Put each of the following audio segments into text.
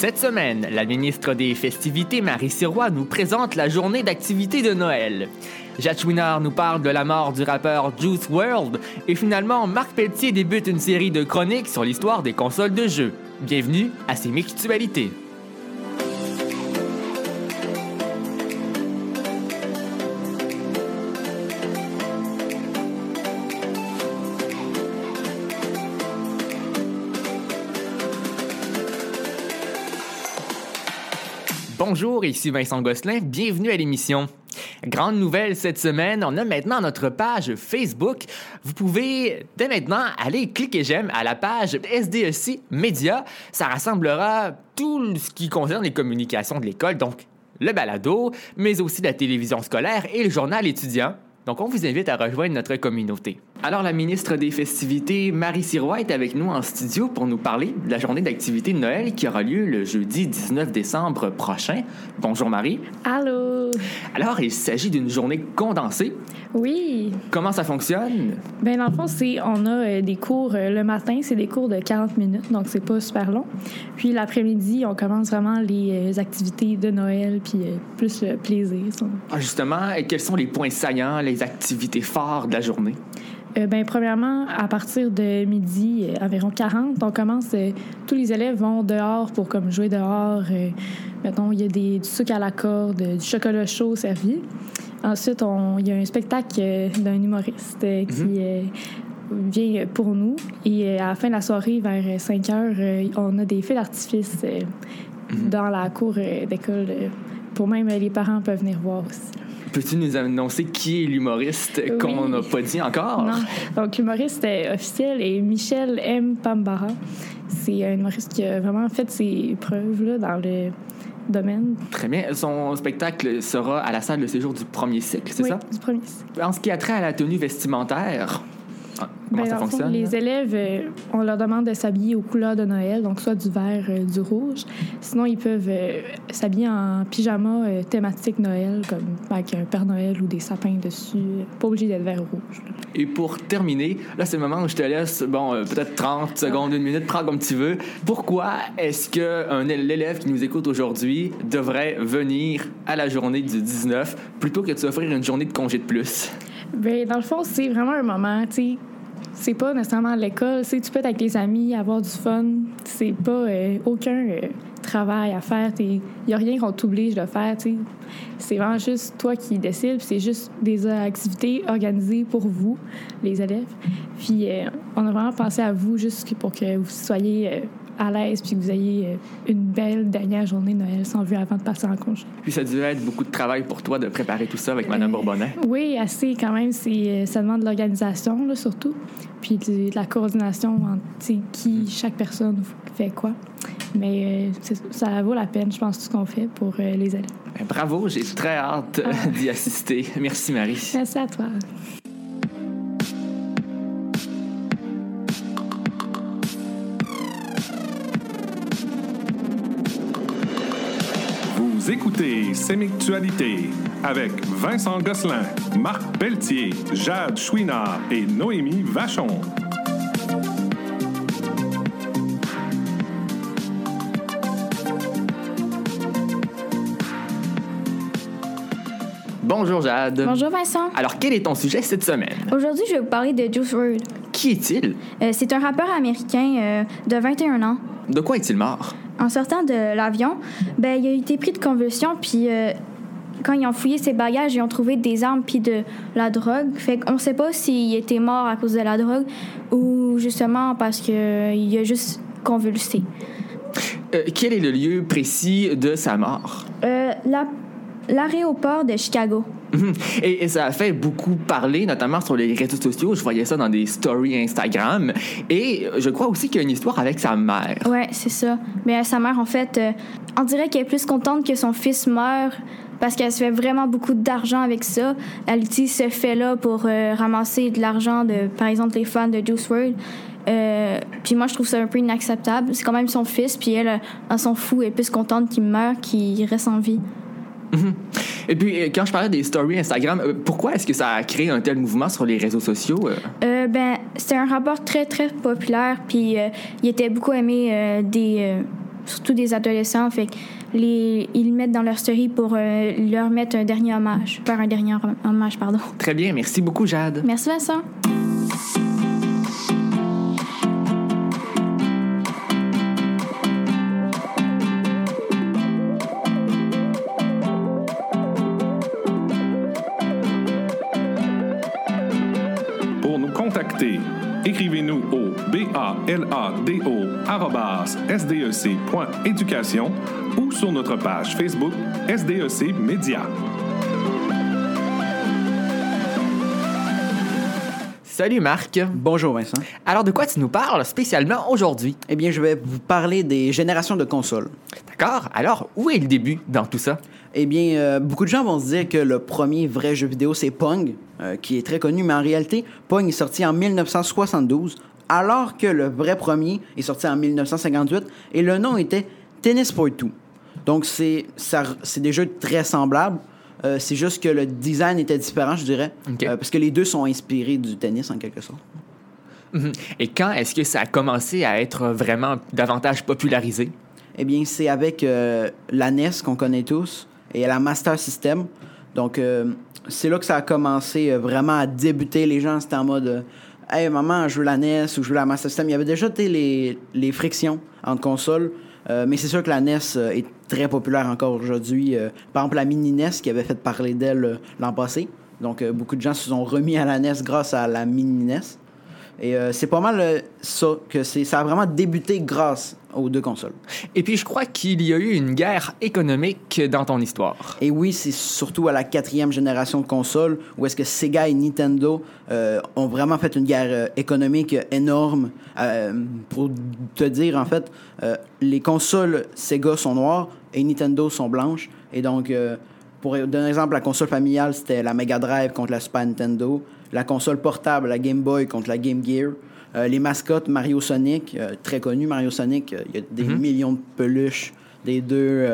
Cette semaine, la ministre des Festivités, Marie Sirois, nous présente la journée d'activité de Noël. Jacques nous parle de la mort du rappeur Juice World. Et finalement, Marc Pelletier débute une série de chroniques sur l'histoire des consoles de jeux. Bienvenue à ces Mictualités. Bonjour, ici Vincent Gosselin, bienvenue à l'émission. Grande nouvelle cette semaine, on a maintenant notre page Facebook. Vous pouvez dès maintenant aller cliquer j'aime à la page SDEC Média. Ça rassemblera tout ce qui concerne les communications de l'école, donc le balado, mais aussi la télévision scolaire et le journal étudiant. Donc, on vous invite à rejoindre notre communauté. Alors, la ministre des Festivités, Marie Sirois, est avec nous en studio pour nous parler de la journée d'activité de Noël qui aura lieu le jeudi 19 décembre prochain. Bonjour, Marie. Allô. Alors, il s'agit d'une journée condensée. Oui. Comment ça fonctionne? Ben dans le fond, c'est on a euh, des cours euh, le matin, c'est des cours de 40 minutes, donc c'est pas super long. Puis l'après-midi, on commence vraiment les euh, activités de Noël, puis plus le plaisir. ça. Ah, justement, quels sont les points saillants, les activités phares de la journée? Euh, ben, premièrement, à partir de midi, euh, environ 40, on commence, euh, tous les élèves vont dehors pour comme jouer dehors. Euh, mettons, il y a des, du sucre à la corde, du chocolat chaud servi. Ensuite, il y a un spectacle d'un humoriste qui euh, vient pour nous. Et à la fin de la soirée, vers 5 heures, on a des feux d'artifice euh, dans la cour d'école. pour même les parents peuvent venir voir aussi. Peux-tu nous annoncer qui est l'humoriste qu'on n'a pas dit encore? Non. Donc, l'humoriste officiel est Michel M. Pambara. C'est un humoriste qui a vraiment fait ses preuves là, dans le domaine. Très bien. Son spectacle sera à la salle de séjour du premier cycle, c'est oui, ça? du premier cycle. En ce qui a trait à la tenue vestimentaire, ah, comment Ben, ça fonctionne? les élèves, euh, on leur demande de s'habiller aux couleurs de Noël, donc soit du vert, euh, du rouge. Sinon, ils peuvent euh, s'habiller en pyjama euh, thématique Noël, comme avec un Père Noël ou des sapins dessus. Pas obligé d'être vert ou rouge. là. Et pour terminer, là, c'est le moment où je te laisse, bon, euh, peut-être 30 secondes, une minute, prends comme tu veux. Pourquoi est-ce qu'un l'élève qui nous écoute aujourd'hui devrait venir à la journée du 19 plutôt que de s'offrir une journée de congé de plus? Ben, dans le fond, c'est vraiment un moment, tu sais. C'est pas nécessairement l'école, tu peux être avec tes amis, avoir du fun. C'est pas euh, aucun euh, travail à faire. Il y a rien qu'on t'oblige de faire. C'est vraiment juste toi qui décides, c'est juste des activités organisées pour vous, les élèves. Puis euh, on a vraiment pensé à vous juste pour que vous soyez à l'aise, puis que vous ayez euh, une belle dernière journée de Noël sans vue avant de partir en congé. Puis ça devait être beaucoup de travail pour toi de préparer tout ça avec Madame Euh, Bourbonnais. Oui, assez quand même. C'est, euh, ça demande de l'organisation, là, surtout. Puis de, de la coordination entre qui, chaque personne fait quoi. Mais euh, ça vaut la peine, je pense, tout ce qu'on fait pour euh, les élèves. Ben, Bravo, j'ai très hâte euh, d'y assister. Merci Marie. Merci à toi. Sémictualité avec Vincent Gosselin, Marc Pelletier, Jade Chouinard et Noémie Vachon. Bonjour Jade. Bonjour Vincent. Alors, quel est ton sujet cette semaine? Aujourd'hui, je vais vous parler de Juice WRLD. Qui est-il? Euh, c'est un rappeur américain euh, de 21 ans. De quoi est-il mort? En sortant de l'avion, ben, il a été pris de convulsion, puis euh, quand ils ont fouillé ses bagages, ils ont trouvé des armes puis de la drogue. Fait qu'on sait pas s'il était mort à cause de la drogue ou justement parce qu'il a juste convulsé. Euh, quel est le lieu précis de sa mort? Euh, la- L'aéroport de Chicago. Mhm. Et, et ça a fait beaucoup parler, notamment sur les réseaux sociaux. Je voyais ça dans des stories Instagram. Et je crois aussi qu'il y a une histoire avec sa mère. Ouais, c'est ça. Mais sa mère, en fait, euh, on dirait qu'elle est plus contente que son fils meure parce qu'elle se fait vraiment beaucoup d'argent avec ça. Elle utilise ce fait-là pour euh, ramasser de l'argent de, par exemple, les fans de Juice WRLD. Euh, puis moi, je trouve ça un peu inacceptable. C'est quand même son fils, puis elle, elle s'en fout. Elle est plus contente qu'il meure qu'il reste en vie. Et puis, euh, quand je parlais des stories Instagram, euh, pourquoi est-ce que ça a créé un tel mouvement sur les réseaux sociaux? euh? Euh, ben, c'était un rapport très, très populaire, puis euh, il était beaucoup aimé euh, des, surtout des adolescents. Fait les, ils le mettent dans leur story pour leur mettre un dernier hommage. Faire un dernier hommage, pardon. Très bien, merci beaucoup, Jade. Merci, Vincent. Écrivez-nous au balado@sdec.éducation ou sur notre page Facebook SDEC Média. Salut Marc. Bonjour Vincent. Alors de quoi tu nous parles spécialement aujourd'hui? Eh bien, je vais vous parler des générations de consoles. D'accord. Alors, où est le début dans tout ça? Eh bien, euh, beaucoup de gens vont se dire que le premier vrai jeu vidéo, c'est Pong, euh, qui est très connu, mais en réalité, Pong est sorti en 1972, alors que le vrai premier est sorti en 1958, et le nom était Tennis for Two. Donc, c'est ça- c'est des jeux très semblables. Euh, c'est juste que le design était différent, je dirais, euh, parce que les deux sont inspirés du tennis en quelque sorte. Mhm. Et quand est-ce que ça a commencé à être vraiment davantage popularisé? Eh bien, c'est avec euh, la NES qu'on connaît tous et la Master System. Donc, c'est là que ça a commencé vraiment à débuter. Les gens, c'était en mode Hey, maman, je veux la NES ou je veux la Master System. Il y avait déjà les, les frictions entre consoles. Euh, mais c'est sûr que la NES euh, est très populaire encore aujourd'hui. Euh, par exemple, la mini NES qui avait fait parler d'elle l'an passé. Donc, beaucoup de gens se sont remis à la NES grâce à la mini NES. Et euh, c'est pas mal euh, ça, que c'est, ça a vraiment débuté grâce aux deux consoles. Et puis je crois qu'il y a eu une guerre économique dans ton histoire. Et oui, c'est surtout à la quatrième génération de consoles où est-ce que Sega et Nintendo euh, ont vraiment fait une guerre économique énorme. Euh, pour te dire, en fait, euh, les consoles Sega sont noires et Nintendo sont blanches. Et donc, pour donner un exemple, la console familiale, c'était la Mega Drive contre la Super Nintendo. La console portable, la Game Boy contre la Game Gear. Euh, les mascottes Mario Sonic, euh, très connu Mario Sonic, euh, il y a des millions de peluches des deux.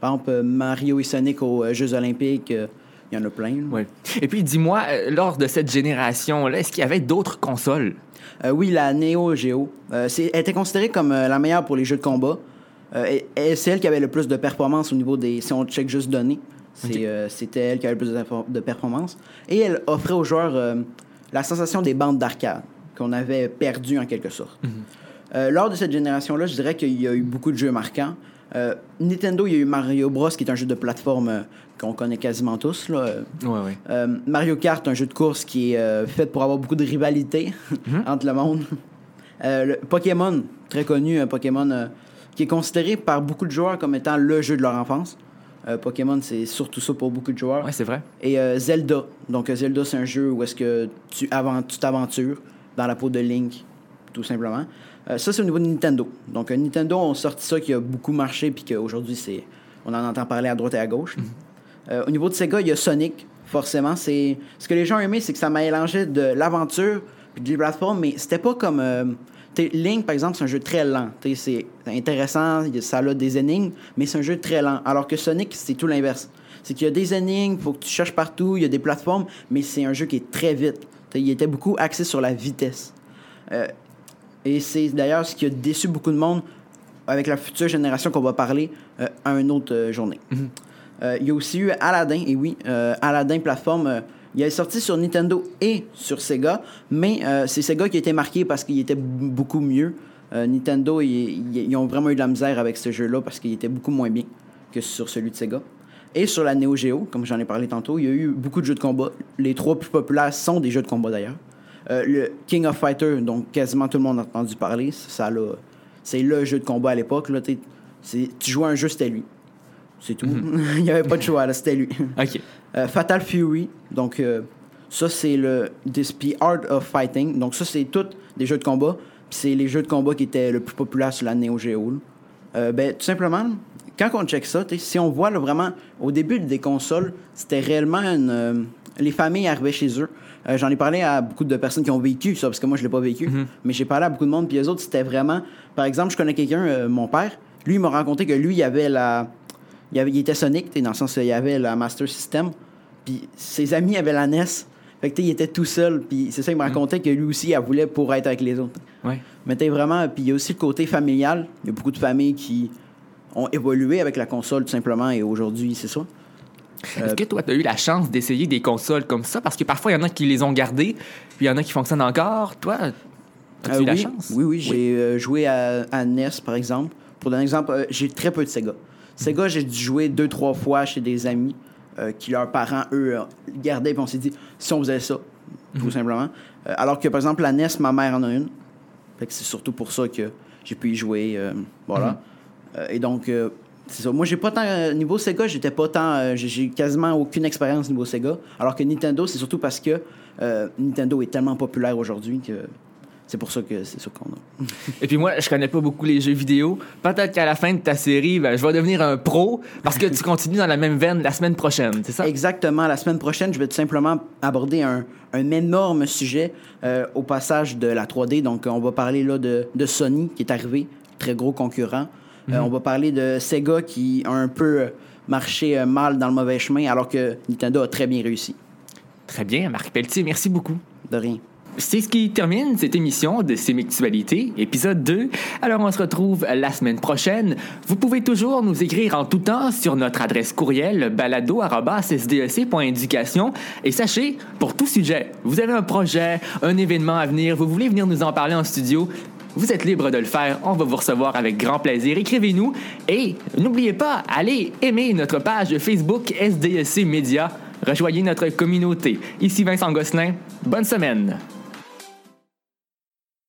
par exemple, Mario et Sonic aux Jeux Olympiques, il y en a plein. Ouais. Et puis dis-moi, lors de cette génération-là, est-ce qu'il y avait d'autres consoles? Oui, la Neo Geo. Elle était considérée comme la meilleure pour les jeux de combat. Et- et c'est elle qui avait le plus de performance au niveau des. Si on check juste données, euh, c'était elle qui avait le plus de, de performance. Et elle offrait aux joueurs euh, la sensation des bandes d'arcade qu'on avait perdues en quelque sorte. Euh, lors de cette génération-là, je dirais qu'il y a eu beaucoup de jeux marquants. Nintendo, il y a eu Mario Bros, qui est un jeu de plateforme qu'on connaît quasiment tous. Là. Ouais, ouais. Mario Kart, un jeu de course qui est fait pour avoir beaucoup de rivalité entre le monde. Le Pokémon, très connu, un Pokémon qui est considéré par beaucoup de joueurs comme étant le jeu de leur enfance. Euh, Pokémon, c'est surtout ça pour beaucoup de joueurs. Ouais, c'est vrai. Et euh, Zelda. Donc, euh, Zelda, c'est un jeu où est-ce que tu t'aventures dans la peau de Link, tout simplement. Ça, c'est au niveau de Nintendo. Donc, Nintendo ont sorti ça qui a beaucoup marché, puis qu'aujourd'hui, c'est, on en entend parler à droite et à gauche. Euh, au niveau de Sega, il y a Sonic, forcément. C'est, ce que les gens ont aimé, c'est que ça mélangeait de l'aventure puis de la plateforme, mais c'était pas comme. Link, par exemple, c'est un jeu très lent. C'est intéressant, ça a des énigmes, mais c'est un jeu très lent. Alors que Sonic, c'est tout l'inverse. C'est qu'il y a des énigmes, il faut que tu cherches partout, il y a des plateformes, mais c'est un jeu qui est très vite. T'sais, il était beaucoup axé sur la vitesse. Euh, et c'est d'ailleurs ce qui a déçu beaucoup de monde avec la future génération qu'on va parler euh, à une autre euh, journée. Euh, il y a aussi eu Aladdin, et oui, Aladdin plateforme. Il est sorti sur Nintendo et sur Sega, mais euh, c'est Sega qui a été marqué parce qu'il était beaucoup mieux. Euh, Nintendo, ils, ont vraiment eu de la misère avec ce jeu-là parce qu'il était beaucoup moins bien que sur celui de Sega. Et sur la Neo Geo, comme j'en ai parlé tantôt, il y a eu beaucoup de jeux de combat. Les trois plus populaires sont des jeux de combat d'ailleurs. Euh, le King of Fighter, donc quasiment tout le monde a entendu parler. Ça, c'est le jeu de combat à l'époque. Tu jouais un jeu, c'était lui. C'est tout. il n'y avait pas de choix, là, c'était lui. OK. Euh, Fatal Fury, donc euh, ça c'est le puis Art of Fighting. Donc ça c'est tous des jeux de combat. Puis c'est les jeux de combat qui étaient le plus populaires sur la Neo Geo. Euh, ben tout simplement, quand on check ça, si on voit là, vraiment au début des consoles, c'était réellement une, les familles arrivaient chez eux. J'en ai parlé à beaucoup de personnes qui ont vécu ça, parce que moi je l'ai pas vécu. Mais j'ai parlé à beaucoup de monde, puis les autres c'était vraiment, par exemple, je connais quelqu'un, mon père, lui il m'a raconté que lui il avait la il, avait- il était Sonic, dans le sens qu'il y avait la Master System, puis ses amis avaient la NES. Fait que il était tout seul, puis c'est ça, il me racontait que lui aussi, il voulait pour être avec les autres. Ouais. Mais t'es vraiment, puis il y a aussi le côté familial. Il y a beaucoup de familles qui ont évolué avec la console tout simplement et aujourd'hui, c'est ça. Est-ce que toi, tu as eu la chance d'essayer des consoles comme ça? Parce que parfois, il y en a qui les ont gardées, puis il y en a qui fonctionnent encore. Toi, as-tu Euh, eu la chance? Oui, oui, j'ai euh, joué à, à NES, par exemple. Pour donner un exemple, euh, j'ai très peu de Sega. Sega, j'ai dû jouer deux, trois fois chez des amis euh, qui, leurs parents, eux, euh, gardaient, puis on s'est dit, si on faisait ça, tout simplement. Euh, alors que, par exemple, la NES, ma mère en a une. Fait que c'est surtout pour ça que j'ai pu y jouer. euh, voilà. Euh, et donc, c'est ça. Moi, j'ai pas tant. niveau Sega, j'étais pas tant. j'ai- quasiment aucune expérience niveau Sega. Alors que Nintendo, c'est surtout parce que Nintendo est tellement populaire aujourd'hui que c'est pour ça que c'est ça qu'on a. Et puis moi, je connais pas beaucoup les jeux vidéo. Peut-être qu'à la fin de ta série, ben, je vais devenir un pro parce que tu continues dans la même veine la semaine prochaine, c'est ça? Exactement. La semaine prochaine, je vais tout simplement aborder un, un énorme sujet euh, au passage de la 3D. Donc, on va parler là de, de Sony qui est arrivé, très gros concurrent. Euh, on va parler de Sega qui a un peu euh, marché mal dans le mauvais chemin alors que Nintendo a très bien réussi. Très bien, Marc Pelletier, merci beaucoup. De rien. C'est ce qui termine cette émission de Sémictualité, épisode 2. Alors on se retrouve la semaine prochaine. Vous pouvez toujours nous écrire en tout temps sur notre adresse courriel balado@sdec.éducation et sachez pour tout sujet, vous avez un projet, un événement à venir, vous voulez venir nous en parler en studio, vous êtes libre de le faire, on va vous recevoir avec grand plaisir. Écrivez-nous et n'oubliez pas, allez aimer notre page Facebook SDEC Média. Rejoignez notre communauté. Ici Vincent Gosselin. Bonne semaine.